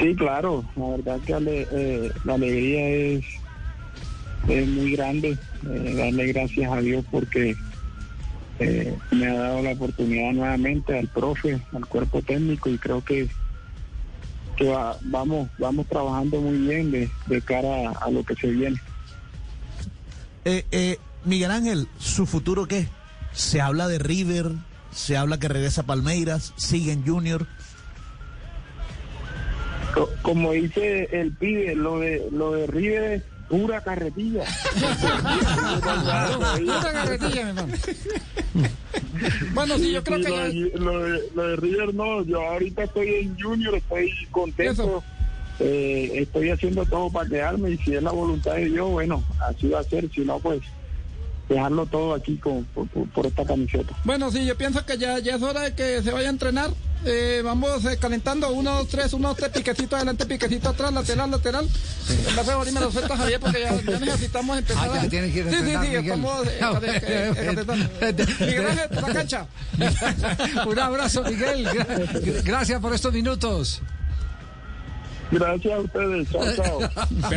Sí, claro, la verdad que eh, la alegría es, es muy grande. Eh, darle gracias a Dios porque eh, me ha dado la oportunidad nuevamente al profe, al cuerpo técnico y creo que, que va- vamos, vamos trabajando muy bien de, cara a, a lo que se viene. Eh, Miguel Ángel, ¿su futuro qué? Se habla de River, se habla que regresa a Palmeiras, sigue en Junior. Co- Como dice el pibe, lo de, lo de River es pura carretilla. Pura carretilla, mi hermano. Bueno, sí, yo creo Sí, que lo, ya... de, lo de- lo de River no, yo ahorita estoy en Junior, estoy contento, eh, estoy haciendo todo para quedarme y si es la voluntad de Dios, bueno, así va a ser, si no, pues dejarlo todo aquí con, por, por- por esta camiseta. Bueno, sí, yo pienso que ya, ya es hora de que se vaya a entrenar. Eh, vamos eh, calentando, uno, dos, tres, uno, dos, tres, piquecito adelante, piquecito atrás, lateral, lateral. En base a me lo suelta Javier porque ya, ya necesitamos empezar Ah, ya a... tiene que ir a Sí, sí, entrenar, sí, Miguel. estamos eh, Ah, eh, eh, eh, calentando. Miguel Ángel, por la cancha. Un abrazo, Miguel. Gra- Gracias por estos minutos. Gracias a ustedes, chao, chao.